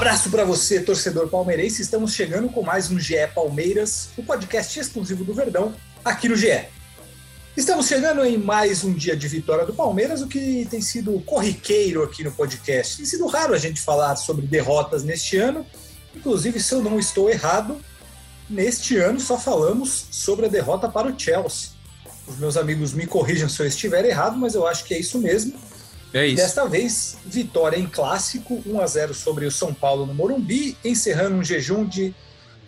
Abraço para você, torcedor palmeirense. Estamos chegando com mais um GE Palmeiras, o podcast exclusivo do Verdão, aqui no GE. Estamos chegando em mais um dia de vitória do Palmeiras, o que tem sido corriqueiro aqui no podcast. Tem sido raro a gente falar sobre derrotas neste ano. Inclusive, se eu não estou errado, neste ano só falamos sobre a derrota para o Chelsea. Os meus amigos me corrijam se eu estiver errado, mas eu acho que é isso mesmo. É isso. Desta vez, vitória em clássico, 1 a 0 sobre o São Paulo no Morumbi, encerrando um jejum de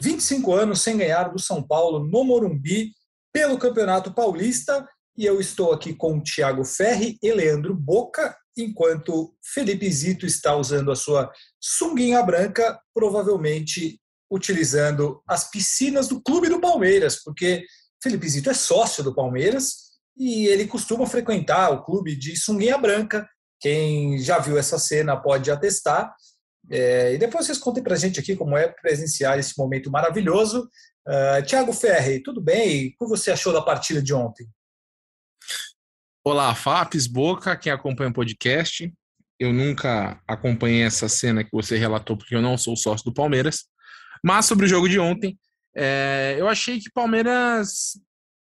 25 anos sem ganhar do São Paulo no Morumbi pelo Campeonato Paulista. E eu estou aqui com o Thiago Ferri e Leandro Boca, enquanto Felipe Zito está usando a sua sunguinha branca, provavelmente utilizando as piscinas do Clube do Palmeiras, porque Felipe Zito é sócio do Palmeiras e ele costuma frequentar o clube de sunguinha branca. Quem já viu essa cena pode atestar. É, e depois vocês contem para a gente aqui como é presenciar esse momento maravilhoso. Uh, Tiago Ferri, tudo bem? O que você achou da partida de ontem? Olá, Fapes, Boca, quem acompanha o podcast. Eu nunca acompanhei essa cena que você relatou, porque eu não sou sócio do Palmeiras. Mas sobre o jogo de ontem, é, eu achei que Palmeiras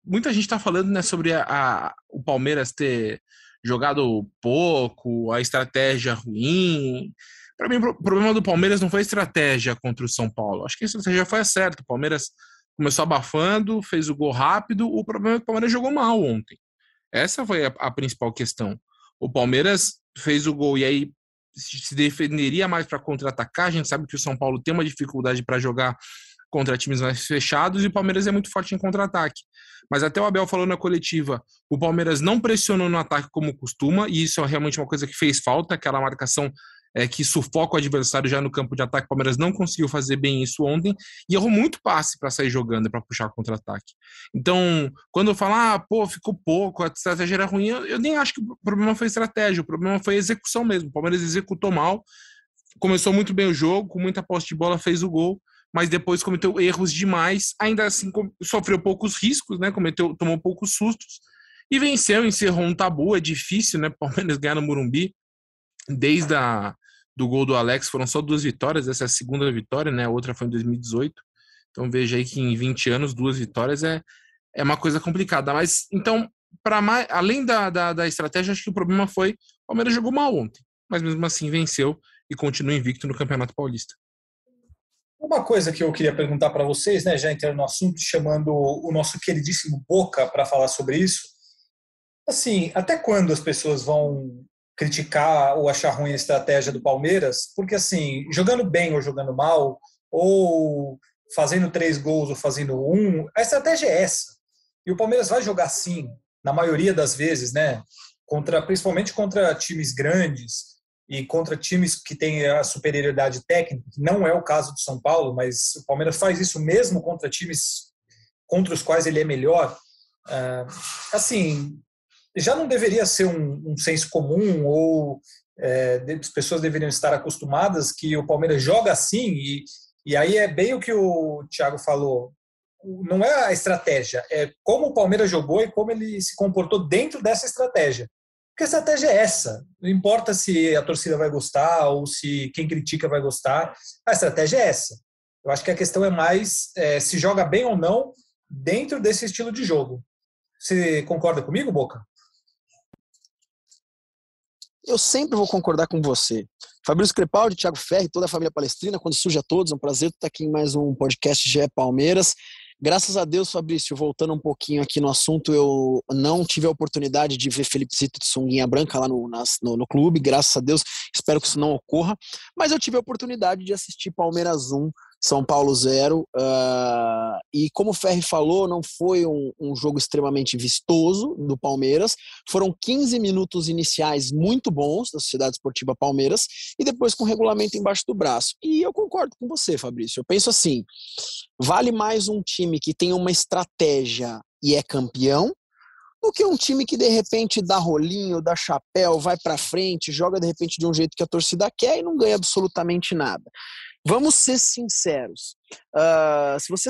muita gente está falando né, sobre a, a, o Palmeiras ter jogado pouco, a estratégia ruim. Para mim, o problema do Palmeiras não foi a estratégia contra o São Paulo. Acho que a estratégia foi a certa. O Palmeiras começou abafando, fez o gol rápido. O problema é que o Palmeiras jogou mal ontem. Essa foi a, a principal questão. O Palmeiras fez o gol e aí se defenderia mais para contra-atacar. A gente sabe que o São Paulo tem uma dificuldade para jogar contra times mais fechados e o Palmeiras é muito forte em contra-ataque. Mas até o Abel falou na coletiva, o Palmeiras não pressionou no ataque como costuma, e isso é realmente uma coisa que fez falta, aquela marcação é, que sufoca o adversário já no campo de ataque. O Palmeiras não conseguiu fazer bem isso ontem e errou muito passe para sair jogando, para puxar contra-ataque. Então, quando eu falo, ah, pô, ficou pouco, a estratégia era ruim, eu, eu nem acho que o problema foi estratégia, o problema foi execução mesmo. O Palmeiras executou mal, começou muito bem o jogo, com muita posse de bola, fez o gol mas depois cometeu erros demais, ainda assim sofreu poucos riscos, né? Cometeu, tomou poucos sustos e venceu, encerrou um tabu, é difícil, né? Palmeiras ganhar no Morumbi. Desde a, do gol do Alex foram só duas vitórias, essa é a segunda vitória, né? A outra foi em 2018. Então veja aí que em 20 anos duas vitórias é, é uma coisa complicada. Mas então, para além da, da, da estratégia, acho que o problema foi o Palmeiras jogou mal ontem, mas mesmo assim venceu e continua invicto no Campeonato Paulista. Uma coisa que eu queria perguntar para vocês, né, já entrando no assunto, chamando o nosso queridíssimo Boca para falar sobre isso. Assim, até quando as pessoas vão criticar ou achar ruim a estratégia do Palmeiras? Porque, assim, jogando bem ou jogando mal, ou fazendo três gols ou fazendo um, a estratégia é essa. E o Palmeiras vai jogar assim, na maioria das vezes, né? Contra, principalmente contra times grandes, e contra times que têm a superioridade técnica, que não é o caso do São Paulo, mas o Palmeiras faz isso mesmo contra times contra os quais ele é melhor. Uh, assim, já não deveria ser um, um senso comum ou é, as pessoas deveriam estar acostumadas que o Palmeiras joga assim e, e aí é bem o que o Thiago falou. Não é a estratégia, é como o Palmeiras jogou e como ele se comportou dentro dessa estratégia. Porque a estratégia é essa. Não importa se a torcida vai gostar ou se quem critica vai gostar, a estratégia é essa. Eu acho que a questão é mais é, se joga bem ou não dentro desse estilo de jogo. Você concorda comigo, Boca? Eu sempre vou concordar com você. Fabrício Crepaldi, Thiago Ferri, toda a família palestrina, quando surge a todos, é um prazer estar aqui em mais um podcast GE Palmeiras. Graças a Deus, Fabrício, voltando um pouquinho aqui no assunto, eu não tive a oportunidade de ver Felipe Zito de sunguinha branca lá no, no, no, clube, graças a Deus, espero que isso não ocorra, mas eu tive a oportunidade de assistir Palmeiras 1, São Paulo 0. Uh, ah, e como o Ferri falou, não foi um, um, jogo extremamente vistoso do Palmeiras. Foram 15 minutos iniciais muito bons da Sociedade Esportiva Palmeiras e depois com regulamento embaixo do braço. E eu concordo com você, Fabrício. Eu penso assim: vale mais um time que tem uma estratégia e é campeão do que um time que de repente dá rolinho, dá chapéu, vai para frente, joga de repente de um jeito que a torcida quer e não ganha absolutamente nada. Vamos ser sinceros. Uh, se você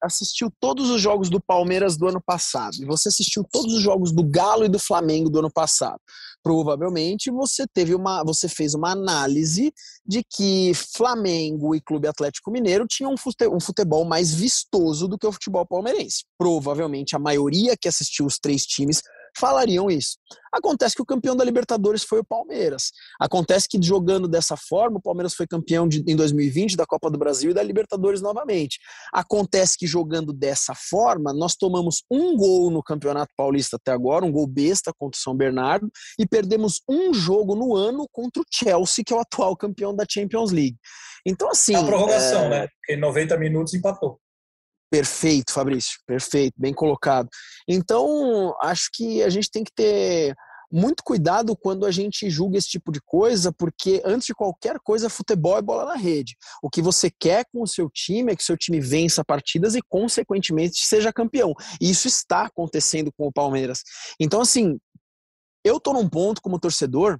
assistiu todos os jogos do Palmeiras do ano passado e você assistiu todos os jogos do Galo e do Flamengo do ano passado, provavelmente você teve uma, você fez uma análise de que Flamengo e Clube Atlético Mineiro tinham um futebol mais vistoso do que o futebol palmeirense. Provavelmente a maioria que assistiu os três times falariam isso. Acontece que o campeão da Libertadores foi o Palmeiras. Acontece que jogando dessa forma, o Palmeiras foi campeão de, em 2020 da Copa do Brasil e da Libertadores novamente. Acontece que jogando dessa forma, nós tomamos um gol no Campeonato Paulista até agora, um gol besta contra o São Bernardo, e perdemos um jogo no ano contra o Chelsea, que é o atual campeão da Champions League. Então, assim. É a prorrogação, é... né? Porque em 90 minutos empatou. Perfeito, Fabrício, perfeito, bem colocado. Então, acho que a gente tem que ter muito cuidado quando a gente julga esse tipo de coisa, porque antes de qualquer coisa, futebol é bola na rede. O que você quer com o seu time é que o seu time vença partidas e, consequentemente, seja campeão. E isso está acontecendo com o Palmeiras. Então, assim, eu tô num ponto como torcedor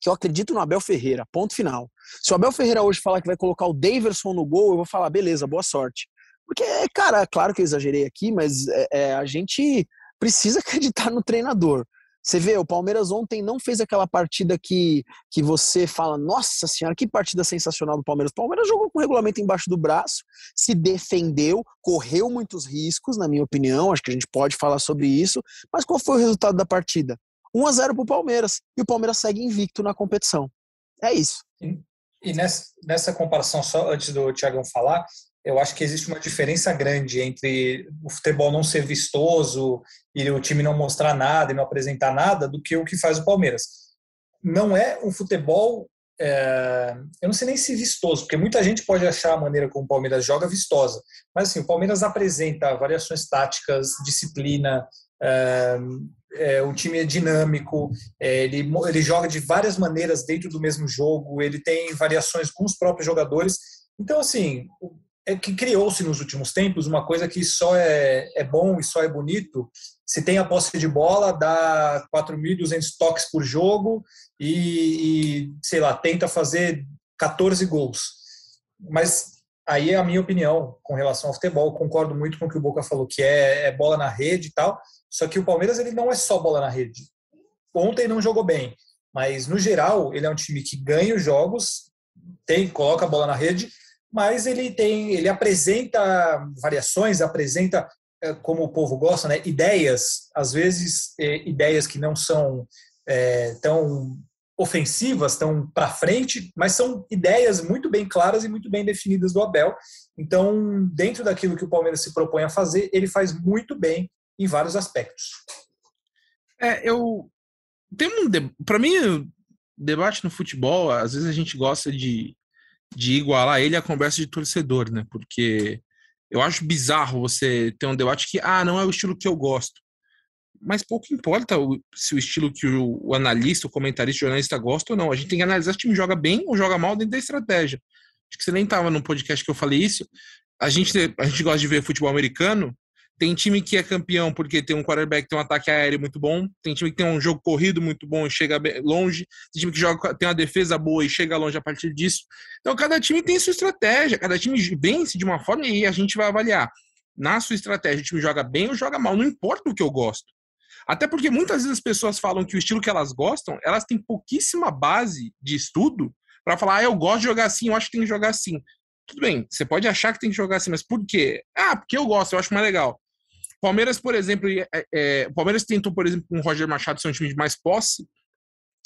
que eu acredito no Abel Ferreira, ponto final. Se o Abel Ferreira hoje falar que vai colocar o Daverson no gol, eu vou falar, beleza, boa sorte. Porque, cara, claro que eu exagerei aqui, mas é, é, a gente precisa acreditar no treinador. Você vê, o Palmeiras ontem não fez aquela partida que, que você fala, nossa senhora, que partida sensacional do Palmeiras. O Palmeiras jogou com o regulamento embaixo do braço, se defendeu, correu muitos riscos, na minha opinião, acho que a gente pode falar sobre isso. Mas qual foi o resultado da partida? 1 a 0 para o Palmeiras. E o Palmeiras segue invicto na competição. É isso. E nessa, nessa comparação, só antes do Tiagão falar, eu acho que existe uma diferença grande entre o futebol não ser vistoso e o time não mostrar nada e não apresentar nada do que o que faz o Palmeiras. Não é um futebol, é, eu não sei nem se vistoso, porque muita gente pode achar a maneira como o Palmeiras joga vistosa, mas assim, o Palmeiras apresenta variações táticas, disciplina, é, é, o time é dinâmico, é, ele, ele joga de várias maneiras dentro do mesmo jogo, ele tem variações com os próprios jogadores. Então, assim, é que criou-se nos últimos tempos uma coisa que só é, é bom e só é bonito se tem a posse de bola, dá 4.200 toques por jogo e, e, sei lá, tenta fazer 14 gols. Mas aí é a minha opinião com relação ao futebol. Concordo muito com o que o Boca falou, que é, é bola na rede e tal. Só que o Palmeiras ele não é só bola na rede. Ontem não jogou bem, mas no geral ele é um time que ganha os jogos, tem coloca a bola na rede mas ele tem, ele apresenta variações, apresenta é, como o povo gosta, né, ideias, às vezes é, ideias que não são é, tão ofensivas, tão para frente, mas são ideias muito bem claras e muito bem definidas do Abel. Então, dentro daquilo que o Palmeiras se propõe a fazer, ele faz muito bem em vários aspectos. É, eu tem um para mim debate no futebol, às vezes a gente gosta de de igualar ele à conversa de torcedor, né? Porque eu acho bizarro você ter um debate que, ah, não é o estilo que eu gosto. Mas pouco importa o, se o estilo que o, o, analista, o comentarista, o jornalista gosta ou não. A gente tem que analisar se o time joga bem ou joga mal dentro da estratégia. Acho que você nem estava no podcast que eu falei isso. A gente, a gente gosta de ver futebol americano tem time que é campeão porque tem um quarterback, tem um ataque aéreo muito bom. Tem time que tem um jogo corrido muito bom e chega longe. Tem time que joga, tem uma defesa boa e chega longe a partir disso. Então, cada time tem sua estratégia. Cada time vence de uma forma e a gente vai avaliar. Na sua estratégia, o time joga bem ou joga mal. Não importa o que eu gosto. Até porque muitas vezes as pessoas falam que o estilo que elas gostam, elas têm pouquíssima base de estudo para falar, ah, eu gosto de jogar assim, eu acho que tem que jogar assim. Tudo bem, você pode achar que tem que jogar assim, mas por quê? Ah, porque eu gosto, eu acho mais legal. Palmeiras, por exemplo, é, é, Palmeiras tentou, por exemplo, com o Roger Machado ser um time de mais posse.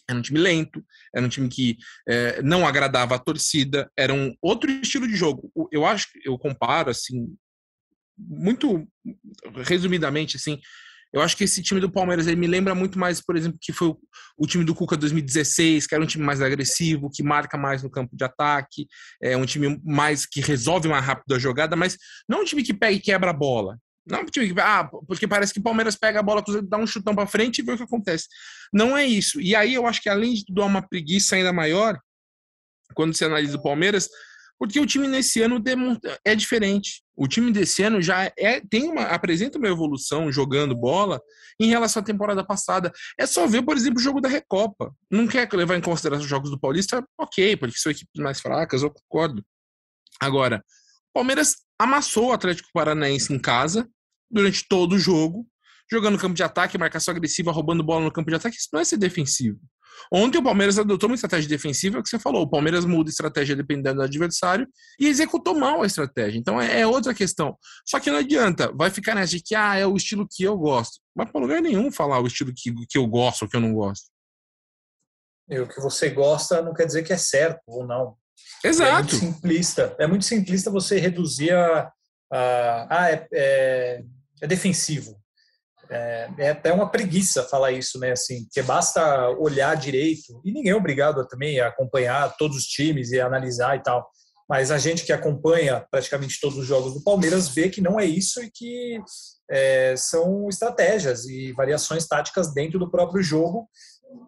Era um time lento, era um time que é, não agradava a torcida, era um outro estilo de jogo. Eu acho que eu comparo assim, muito resumidamente assim, Eu acho que esse time do Palmeiras ele me lembra muito mais, por exemplo, que foi o, o, time do Cuca 2016, que era um time mais agressivo, que marca mais no campo de ataque, é um time mais que resolve mais rápido a jogada, mas não um time que pega e quebra a bola. Não, porque, ah, porque parece que o Palmeiras pega a bola, dá um chutão para frente e vê o que acontece. Não é isso. E aí eu acho que além de dar uma preguiça ainda maior, quando você analisa o Palmeiras, porque o time nesse ano é diferente. O time desse ano já é, tem uma, apresenta uma evolução jogando bola em relação à temporada passada. É só ver, por exemplo, o jogo da Recopa. Não quer levar em consideração os jogos do Paulista? Ok, porque são equipes mais fracas, eu concordo. Agora, o Palmeiras amassou o Atlético Paranaense em casa, durante todo o jogo, jogando no campo de ataque, marcação agressiva, roubando bola no campo de ataque. Isso não é ser defensivo. Ontem o Palmeiras adotou uma estratégia defensiva, é o que você falou. O Palmeiras muda a estratégia dependendo do adversário e executou mal a estratégia. Então é, é outra questão. Só que não adianta, vai ficar nessa de que ah, é o estilo que eu gosto. Mas para lugar nenhum falar o estilo que, que eu gosto ou que eu não gosto. E o que você gosta não quer dizer que é certo ou não. Exato. É muito simplista. É muito simplista você reduzir a. a ah, é, é é defensivo. É, é, até uma preguiça falar isso, né? Assim, que basta olhar direito e ninguém é obrigado também a acompanhar todos os times e analisar e tal. Mas a gente que acompanha praticamente todos os jogos do Palmeiras vê que não é isso e que é, são estratégias e variações táticas dentro do próprio jogo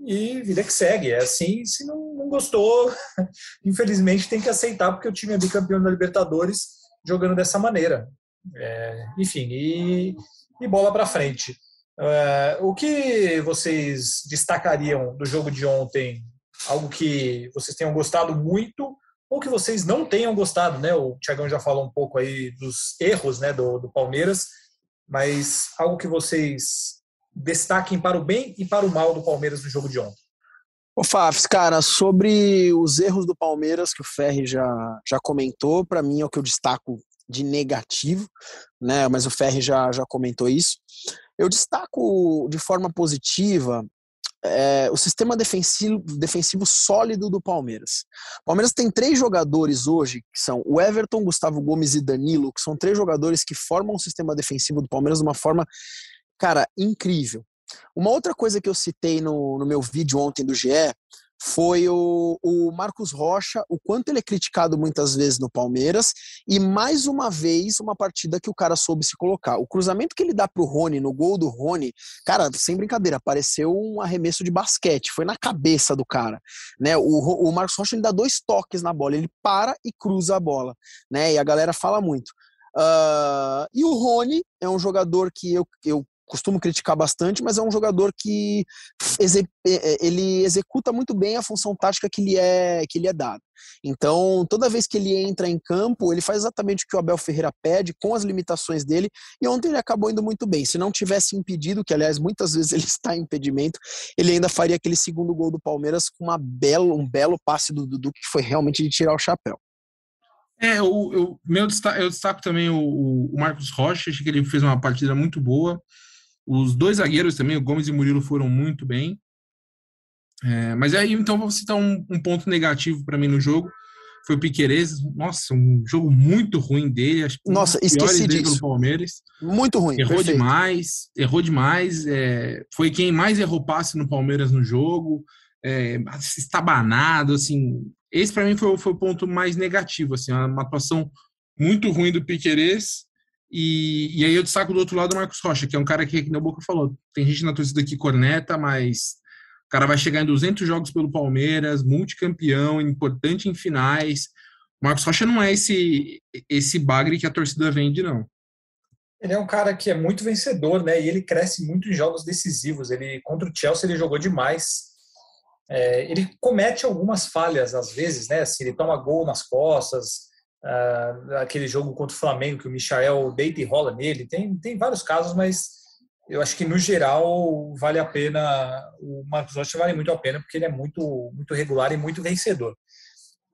e vida que segue. É assim, se não, não gostou, infelizmente tem que aceitar porque o time é bicampeão da Libertadores jogando dessa maneira. É, enfim, e, e bola para frente. É, o que vocês destacariam do jogo de ontem? Algo que vocês tenham gostado muito ou que vocês não tenham gostado, né? O Tiagão já falou um pouco aí dos erros né, do, do Palmeiras, mas algo que vocês destaquem para o bem e para o mal do Palmeiras no jogo de ontem. Ô Fafs, cara, sobre os erros do Palmeiras que o Ferri já, já comentou, para mim é o que eu destaco de negativo, né? Mas o Ferri já, já comentou isso. Eu destaco de forma positiva é, o sistema defensivo, defensivo sólido do Palmeiras. O Palmeiras tem três jogadores hoje, que são o Everton, Gustavo Gomes e Danilo, que são três jogadores que formam o sistema defensivo do Palmeiras de uma forma, cara, incrível. Uma outra coisa que eu citei no, no meu vídeo ontem do GE foi o, o Marcos Rocha, o quanto ele é criticado muitas vezes no Palmeiras, e mais uma vez uma partida que o cara soube se colocar. O cruzamento que ele dá pro Rony, no gol do Rony, cara, sem brincadeira, pareceu um arremesso de basquete, foi na cabeça do cara, né? O, o Marcos Rocha ele dá dois toques na bola, ele para e cruza a bola, né? E a galera fala muito. Uh, e o Rony é um jogador que eu, eu costumo criticar bastante, mas é um jogador que é, é, ele executa muito bem a função tática que lhe é, que lhe é dada. Então, toda vez que ele entra em campo, ele faz exatamente o que o Abel Ferreira pede, com as limitações dele, e ontem ele acabou indo muito bem. Se não tivesse impedido, que aliás muitas vezes ele está em impedimento, ele ainda faria aquele segundo gol do Palmeiras com uma belo, um belo passe do Dudu, que foi realmente de tirar o chapéu. É, eu, meu eu destaco também o, o Marcos Rocha, acho que ele fez uma partida muito boa. Os dois zagueiros também, o Gomes e o Murilo, foram muito bem. É, mas aí, então, vou citar um, um ponto negativo para mim no jogo. Foi o Piquerez. Nossa, um jogo muito ruim dele. Acho Nossa, esqueci disso. Palmeiras. Muito ruim. Errou perfeito. demais. Errou demais. É, foi quem mais errou passe no Palmeiras no jogo. É, estabanado, assim. Esse para mim foi, foi o ponto mais negativo, assim, uma atuação muito ruim do Piquerez. E, e aí eu destaco do outro lado o Marcos Rocha, que é um cara que, que o Boca falou, tem gente na torcida que corneta, mas o cara vai chegar em 200 jogos pelo Palmeiras, multicampeão, importante em finais. O Marcos Rocha não é esse, esse bagre que a torcida vende, não. Ele é um cara que é muito vencedor, né? E ele cresce muito em jogos decisivos. Ele contra o Chelsea ele jogou demais. É, ele comete algumas falhas às vezes, né? Assim, ele toma gol nas costas, Uh, aquele jogo contra o Flamengo que o Michael deita e rola nele. Tem, tem vários casos, mas eu acho que no geral vale a pena. O Marcos Rocha vale muito a pena porque ele é muito, muito regular e muito vencedor.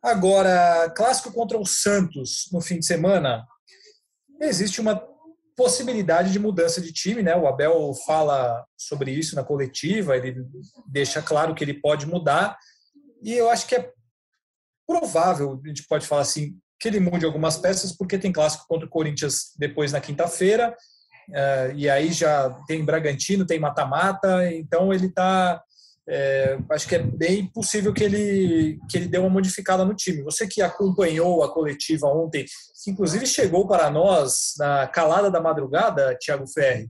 Agora, clássico contra o Santos no fim de semana, existe uma possibilidade de mudança de time, né? O Abel fala sobre isso na coletiva, ele deixa claro que ele pode mudar, e eu acho que é provável, a gente pode falar assim, que ele mude algumas peças, porque tem clássico contra o Corinthians depois na quinta-feira. uh, e aí já tem Bragantino, tem mata-mata, então ele está é, acho que é bem possível que ele, que ele dê uma modificada no time. Você que acompanhou a coletiva ontem, que inclusive chegou para nós na calada da madrugada, Thiago Ferri,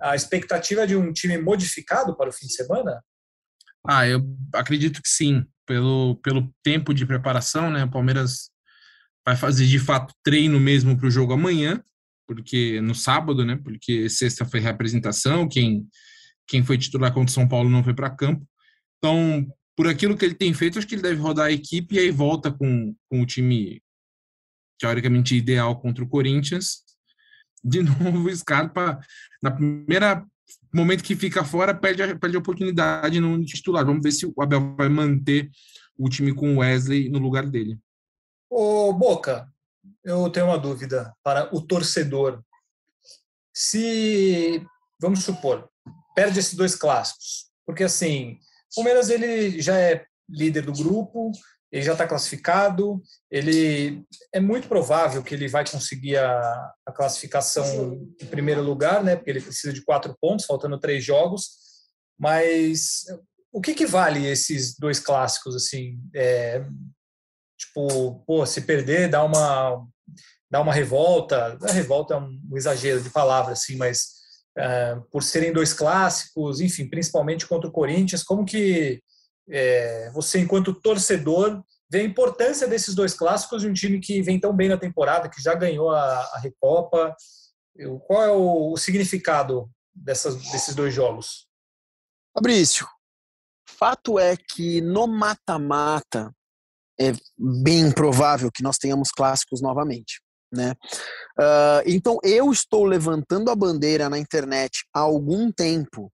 a expectativa de um time modificado para o fim de semana? Ah, eu acredito que sim, pelo, pelo tempo de preparação, né? O Palmeiras vai fazer de fato treino mesmo para o jogo amanhã, porque no sábado, né? Porque sexta foi reapresentação, quem quem foi titular contra o São Paulo não foi para campo. Então, por aquilo que ele tem feito, acho que ele deve rodar a equipe e aí volta com, com o time teoricamente ideal contra o Corinthians. De novo, o Scarpa, na primeira momento que fica fora, perde a, perde a oportunidade no titular. Vamos ver se o Abel vai manter o time com o Wesley no lugar dele. Ô, Boca, eu tenho uma dúvida para o torcedor. Se, vamos supor, perde esses dois clássicos. Porque, assim, o Palmeiras ele já é líder do grupo, ele já está classificado, ele é muito provável que ele vai conseguir a, a, classificação em primeiro lugar, né? Porque ele precisa de quatro pontos, faltando três jogos. Mas o que, que vale esses dois clássicos assim? É, tipo, pô, se perder dá uma dá uma revolta. A revolta é um exagero de palavra, assim, mas é, por serem dois clássicos, enfim, principalmente contra o Corinthians, como que é, você, enquanto torcedor, vê a importância desses dois clássicos de um time que vem tão bem na temporada, que já ganhou a, a Recopa? Qual é o, o significado dessas, desses dois jogos? Fabrício, fato é que no mata-mata é bem provável que nós tenhamos clássicos novamente né? Uh, então eu estou levantando a bandeira na internet há algum tempo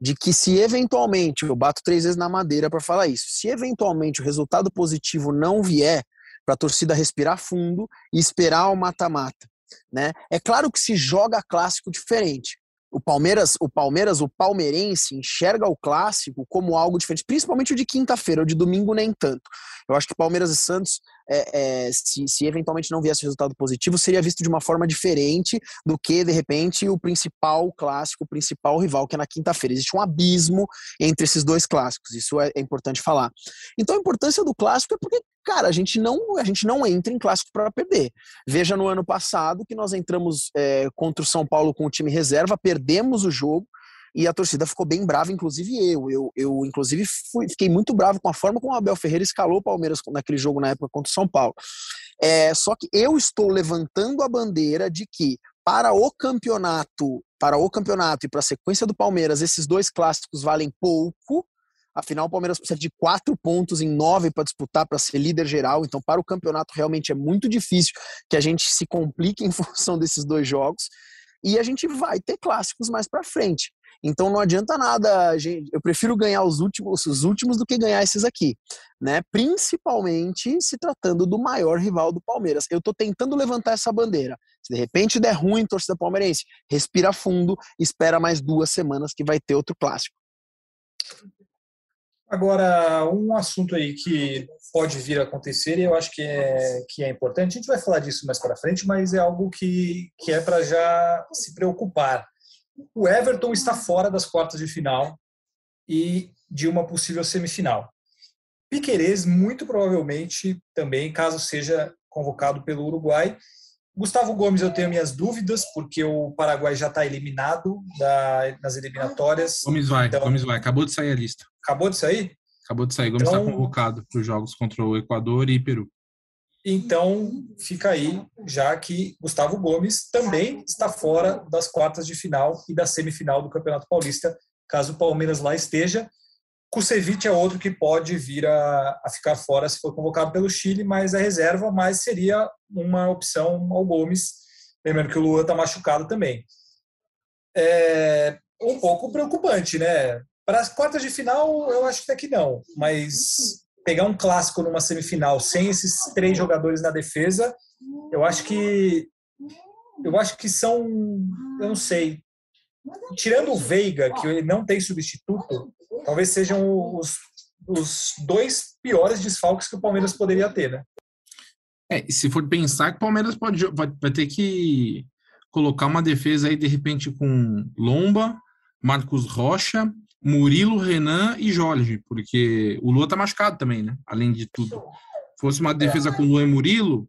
de que se eventualmente eu bato três vezes na madeira para falar isso, se eventualmente o resultado positivo não vier para a torcida respirar fundo e esperar o mata-mata, né? É claro que se joga clássico diferente. O Palmeiras, o Palmeiras, o palmeirense enxerga o clássico como algo diferente, principalmente o de quinta-feira, o de domingo nem tanto. Eu acho que Palmeiras e Santos, é, é, se, se, eventualmente não viesse resultado positivo, seria visto de uma forma diferente do que, de repente, o principal clássico, o principal rival, que é na quinta-feira. Existe um abismo entre esses dois clássicos, isso é, é importante falar. Então a importância do clássico é porque cara, a gente não, a gente não entra em clássico para perder. Veja no ano passado que nós entramos é, contra o São Paulo com o time reserva, perdemos o jogo, e a torcida ficou bem brava, inclusive eu. Eu, eu inclusive, fui, fiquei muito bravo com a forma como o Abel Ferreira escalou o Palmeiras naquele jogo na época contra o São Paulo. É, só que eu estou levantando a bandeira de que para o campeonato, para o campeonato e para a sequência do Palmeiras, esses dois clássicos valem pouco. Afinal, o Palmeiras precisa de quatro pontos em nove para disputar para ser líder geral. Então, para o campeonato, realmente é muito difícil que a gente se complique em função desses dois jogos. E a gente vai ter clássicos mais para frente. Então não adianta nada, gente, eu prefiro ganhar os últimos, os últimos do que ganhar esses aqui, né? Principalmente se tratando do maior rival do Palmeiras. Eu estou tentando levantar essa bandeira. Se de repente der ruim, torcida palmeirense, respira fundo, espera mais duas semanas que vai ter outro clássico. Agora, um assunto aí que pode vir a acontecer e eu acho que é, que é importante, a gente vai falar disso mais para frente, mas é algo que, que é para já se preocupar o Everton está fora das quartas de final e de uma possível semifinal. Piquerez, muito provavelmente, também, caso seja convocado pelo Uruguai. Gustavo Gomes, eu tenho minhas dúvidas, porque o Paraguai já está eliminado da, nas eliminatórias. Gomes vai, então, Gomes vai. Acabou de sair a lista. Acabou de sair? Acabou de sair. Gomes está então, convocado para os jogos contra o Equador e Peru. Então, fica aí, já que Gustavo Gomes também está fora das quartas de final e da semifinal do Campeonato Paulista, caso o Palmeiras lá esteja. Kusevich é outro que pode vir a, a, ficar fora se for convocado pelo Chile, mas é reserva, mas seria uma opção ao Gomes, lembrando que o Luan está machucado também. É um pouco preocupante, né? Para as quartas de final, eu acho até que não, mas pegar um clássico numa semifinal sem esses três jogadores na defesa, eu acho que eu acho que são, eu não sei, tirando o Veiga, que ele não tem substituto, talvez sejam os, os dois piores desfalques que o Palmeiras poderia ter, né? É, se for pensar que o Palmeiras pode, vai, vai ter que colocar uma defesa aí, de repente, com Lomba, Marcos Rocha, Murilo, Renan e Jorge, porque o Lua tá machucado também, né? Além de tudo. Fosse uma defesa com Luan e Murilo,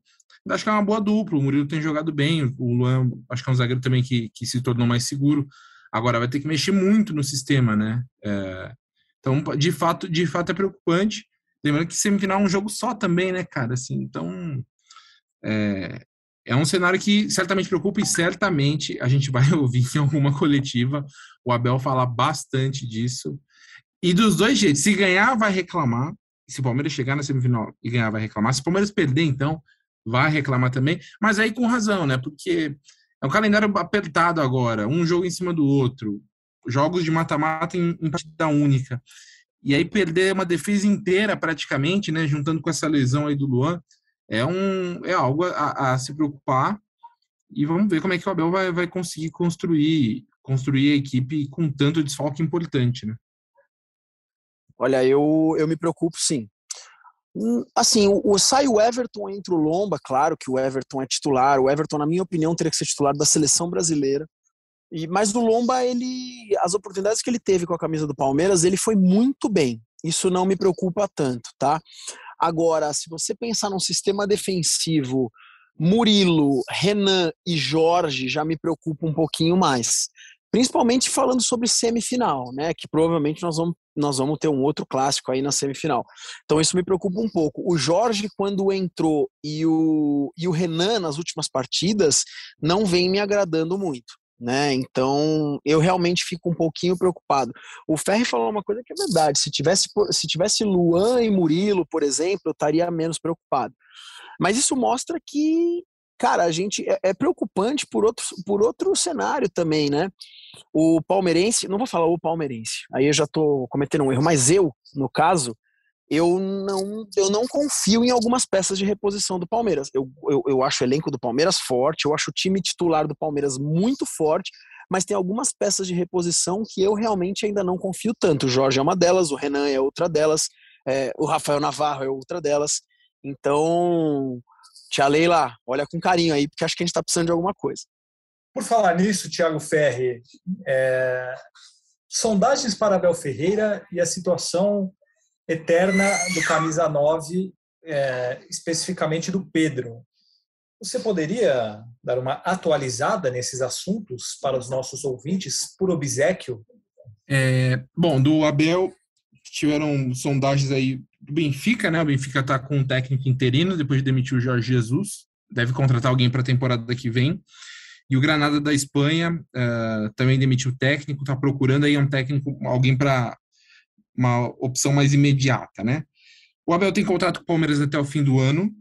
acho que é uma boa dupla. O Murilo tem jogado bem, o Luan acho que é um zagueiro também que, que se tornou mais seguro. Agora vai ter que mexer muito no sistema, né? É, então, de fato, de fato é preocupante. Lembrando que semifinal é um jogo só também, né, cara? Assim, então é, é um cenário que certamente preocupa e certamente a gente vai ouvir em alguma coletiva o Abel falar bastante disso. E dos dois jeitos, se ganhar, vai reclamar. Se o Palmeiras chegar na semifinal e ganhar, vai reclamar. Se o Palmeiras perder, então, vai reclamar também. Mas aí com razão, né? Porque é um calendário apertado agora, um jogo em cima do outro, jogos de mata-mata em, em partida única. E aí perder uma defesa inteira praticamente, né? Juntando com essa lesão aí do Luan, é, um, é algo a, a se preocupar. E vamos ver como é que o Abel vai, vai conseguir construir, construir a equipe com tanto desfalque importante, né? Olha, eu, eu me preocupo sim. Hum, assim, o, o, sai o Everton entre o Lomba, claro que o Everton é titular. O Everton, na minha opinião, teria que ser titular da seleção brasileira. E, mas o Lomba, ele, as oportunidades que ele teve com a camisa do Palmeiras, ele foi muito bem. Isso não me preocupa tanto, tá? Agora, se você pensar num sistema defensivo, Murilo, Renan e Jorge já me preocupa um pouquinho mais. Principalmente falando sobre semifinal, né? Que provavelmente nós vamos, nós vamos ter um outro clássico aí na semifinal. Então isso me preocupa um pouco. O Jorge, quando entrou, e o, e o Renan nas últimas partidas, não vem me agradando muito né? Então eu realmente fico um pouquinho preocupado. O Ferri falou uma coisa que é verdade. Se tivesse, se tivesse Luan e Murilo, por exemplo, eu estaria menos preocupado. Mas isso mostra que, cara, a gente é, é preocupante por outro, por outro cenário também, né? O palmeirense, não vou falar o palmeirense, aí eu já estou cometendo um erro, mas eu, no caso, eu não, eu não confio em algumas peças de reposição do Palmeiras. Eu, eu, eu acho o elenco do Palmeiras forte, eu acho o time titular do Palmeiras muito forte, mas tem algumas peças de reposição que eu realmente ainda não confio tanto. O Jorge é uma delas, o Renan é outra delas, é, o Rafael Navarro é outra delas. Então, tia Leila, olha com carinho aí, porque acho que a gente está precisando de alguma coisa. Por falar nisso, Thiago Ferri, é... sondagens para Abel Ferreira e a situação eterna do camisa 9, é, especificamente do Pedro. Você poderia dar uma atualizada nesses assuntos para os nossos ouvintes, por obsequio? É, bom, do Abel, tiveram sondagens aí do Benfica, né? O Benfica está com um técnico interino depois de demitir o Jorge Jesus. Deve contratar alguém para a temporada que vem. E o Granada da Espanha uh, também demitiu o técnico, está procurando aí um técnico, alguém para uma opção mais imediata, né? O Abel tem contrato com o Palmeiras até o fim do ano.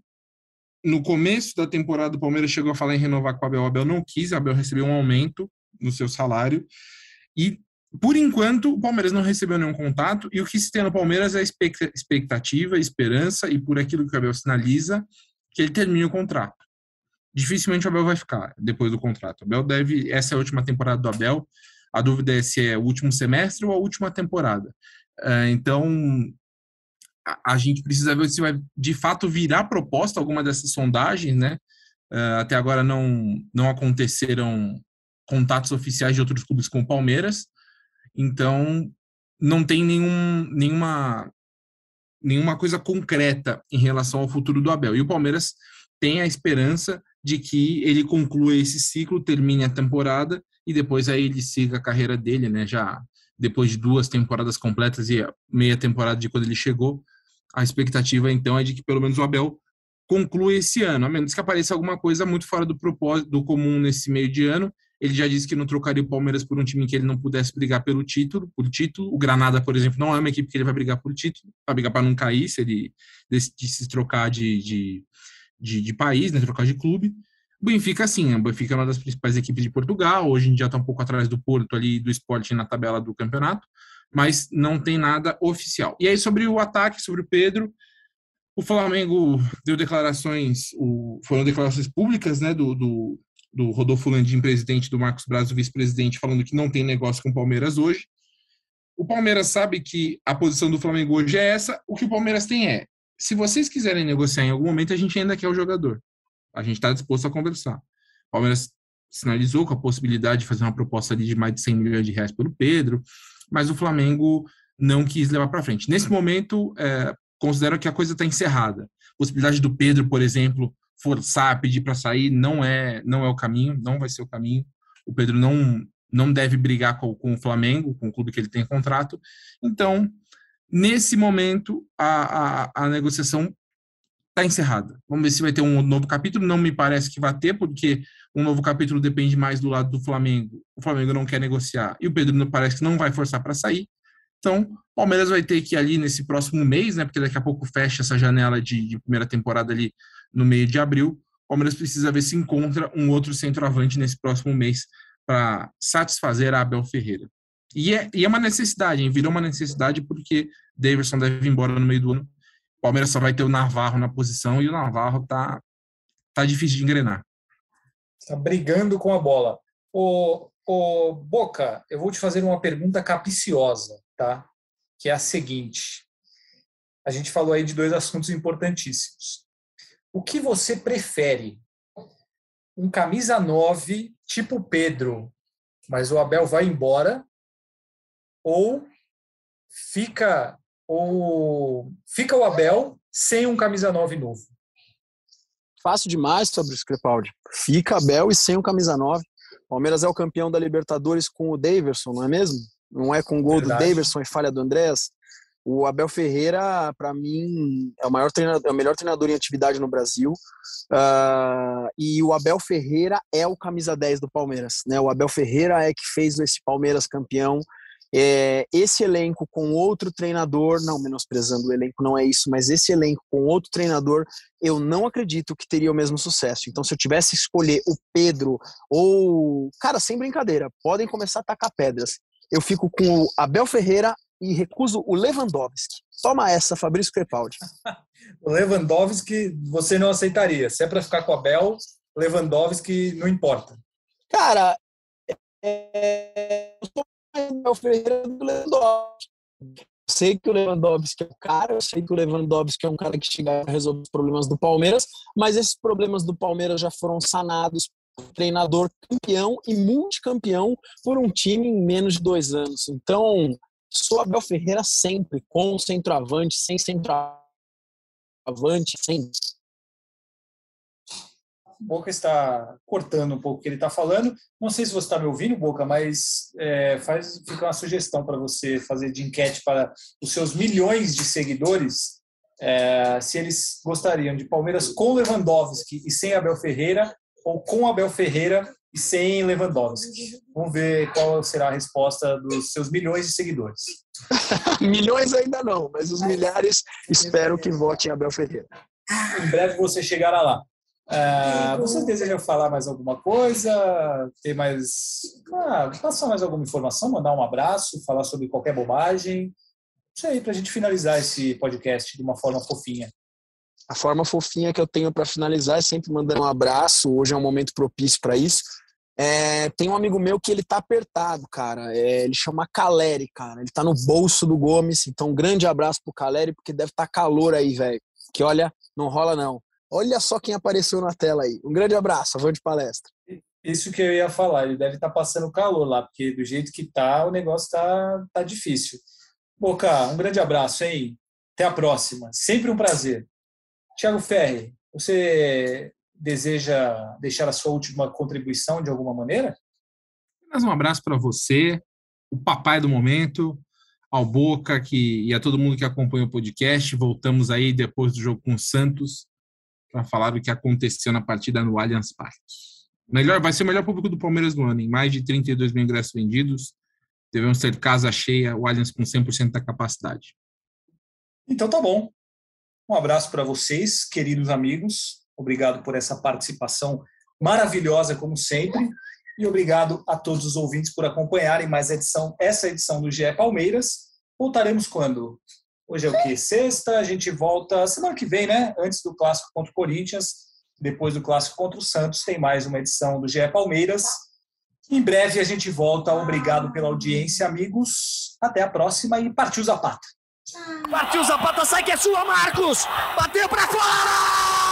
No começo da temporada, o Palmeiras chegou a falar em renovar com o Abel. O Abel não quis, o Abel recebeu um aumento no seu salário. E, por enquanto, o Palmeiras não recebeu nenhum contato. E o que se tem no Palmeiras é expectativa, esperança e, por aquilo que o Abel sinaliza, que ele termine o contrato. Dificilmente o Abel vai ficar depois do contrato. O Abel deve. Essa é a última temporada do Abel. A dúvida é se é o último semestre ou a última temporada. É, então, a, gente precisa ver se vai de fato virar proposta alguma dessas sondagens, né? É, até agora não, não aconteceram contatos oficiais de outros clubes com o Palmeiras, então não tem nenhum, nenhuma, nenhuma coisa concreta em relação ao futuro do Abel. E o Palmeiras tem a esperança de que ele conclua esse ciclo, termine a temporada e depois aí ele siga a carreira dele, né? Já depois de duas temporadas completas e meia temporada de quando ele chegou. A expectativa, então, é de que pelo menos o Abel conclua esse ano, a menos que apareça alguma coisa muito fora do propósito, do comum nesse meio de ano. Ele já disse que não trocaria o Palmeiras por um time que ele não pudesse brigar pelo título, por título. O Granada, por exemplo, não é uma equipe que ele vai brigar por título, vai brigar para não cair, se ele decidisse trocar de, de, de, de país, né, trocar de clube. Benfica, sim, o Benfica é uma das principais equipes de Portugal, hoje em dia está um pouco atrás do Porto ali, do Sporting na tabela do campeonato, mas não tem nada oficial. E aí, sobre o ataque, sobre o Pedro, o Flamengo deu declarações, o, foram declarações públicas, né, do, do, do Rodolfo Landim, presidente, do Marcos Braz, vice-presidente, falando que não tem negócio com o Palmeiras hoje. O Palmeiras sabe que a posição do Flamengo hoje é essa, o que o Palmeiras tem é, se vocês quiserem negociar em algum momento, a gente ainda quer o jogador. A gente está disposto a conversar. O Palmeiras sinalizou com a possibilidade de fazer uma proposta ali de mais de 100 milhões de reais pelo Pedro, mas o Flamengo não quis levar para frente. Nesse momento, é, considero que a coisa está encerrada. A possibilidade do Pedro, por exemplo, forçar, pedir para sair, não é, não é o caminho, não vai ser o caminho. O Pedro não, não deve brigar com, com o Flamengo, com o clube que ele tem contrato. Então, nesse momento, a, a, a negociação está encerrada. Vamos ver se vai ter um novo capítulo. Não me parece que vai ter, porque um novo capítulo depende mais do lado do Flamengo. O Flamengo não quer negociar e o Pedro não parece que não vai forçar para sair. Então, o Palmeiras vai ter que ir ali nesse próximo mês, né? Porque daqui a pouco fecha essa janela de, de primeira temporada ali no meio de abril. O Palmeiras precisa ver se encontra um outro centroavante nesse próximo mês para satisfazer a Abel Ferreira. E é, e é uma necessidade, hein? virou uma necessidade porque Davidson deve ir embora no meio do ano Palmeiras só vai ter o Navarro na posição e o Navarro tá, tá difícil de engrenar. Está brigando com a bola. O, o Boca, eu vou te fazer uma pergunta capiciosa, tá? Que é a seguinte. A gente falou aí de dois assuntos importantíssimos. O que você prefere? Um camisa 9, tipo Pedro, mas o Abel vai embora? Ou fica ou fica o Abel sem um camisa 9 novo? Fácil demais sobre o Crepaldi. Fica Abel e sem um camisa 9. Palmeiras é o campeão da Libertadores com o Daverson, não é mesmo? Não é com o gol Verdade. do Daverson e falha do Andrés? O Abel Ferreira, para mim, é o, maior treinador, é o melhor treinador em atividade no Brasil. Uh, e o Abel Ferreira é o camisa 10 do Palmeiras. Né? O Abel Ferreira é que fez esse Palmeiras campeão é, esse elenco com outro treinador, não menosprezando o elenco, não é isso, mas esse elenco com outro treinador, eu não acredito que teria o mesmo sucesso. Então, se eu tivesse que escolher o Pedro ou. Cara, sem brincadeira, podem começar a tacar pedras. Eu fico com o Abel Ferreira e recuso o Lewandowski. Toma essa, Fabrício Crepaldi. o Lewandowski você não aceitaria. Se é para ficar com o Abel, Lewandowski não importa. Cara, é, eu sou o Ferreira do Lewandowski. Sei que o Lewandowski é o cara, eu sei que o Lewandowski é um cara que chega a resolver os problemas do Palmeiras, mas esses problemas do Palmeiras já foram sanados por treinador campeão e multicampeão por um time em menos de dois anos. Então, sou Abel Ferreira sempre, com centroavante, sem centroavante, sem Boca está cortando um pouco o que ele está falando. Não sei se você está me ouvindo, Boca, mas é, faz, fica uma sugestão para você fazer de enquete para os seus milhões de seguidores, é, se eles gostariam de Palmeiras com Lewandowski e sem Abel Ferreira, ou com Abel Ferreira e sem Lewandowski. Vamos ver qual será a resposta dos seus milhões de seguidores. milhões ainda não, mas os milhares espero que votem Abel Ferreira. Em breve você chegará lá. Você deseja falar mais alguma coisa? Ter mais. Ah, passar mais alguma informação, mandar um abraço, falar sobre qualquer bobagem? Isso aí, para a gente finalizar esse podcast de uma forma fofinha. A forma fofinha que eu tenho para finalizar é sempre mandando um abraço. Hoje é um momento propício para isso. É, tem um amigo meu que ele tá apertado, cara. É, ele chama Caleri, cara. Ele tá no bolso do Gomes. Então, um grande abraço pro Caleri, porque deve estar tá calor aí, velho. Que olha, não rola não. Olha só quem apareceu na tela aí. Um grande abraço, vou de palestra. Isso que eu ia falar, ele deve estar tá passando calor lá, porque do jeito que tá, o negócio tá, tá difícil. Boca, um grande abraço, hein? Até a próxima. Sempre um prazer. Tiago Ferri, você deseja deixar a sua última contribuição de alguma maneira? Mais um abraço para você, o papai do momento, ao Boca que, e a todo mundo que acompanha o podcast. Voltamos aí depois do jogo com o Santos para falar do que aconteceu na partida no Allianz Parque. Melhor, vai ser o melhor público do Palmeiras no ano, em mais de 32 mil ingressos vendidos. Devemos ter casa cheia, o Allianz com 100% da capacidade. Então tá bom. Um abraço para vocês, queridos amigos. Obrigado por essa participação maravilhosa, como sempre. E obrigado a todos os ouvintes por acompanharem mais edição, essa edição do GE Palmeiras. Voltaremos quando? Hoje é o que? Sexta, a gente volta semana que vem, né? Antes do clássico contra o Corinthians, depois do clássico contra o Santos, tem mais uma edição do GE Palmeiras. Em breve a gente volta. Obrigado pela audiência, amigos. Até a próxima e partiu Zapata. Partiu Zapata, sai que é sua, Marcos! Bateu para fora!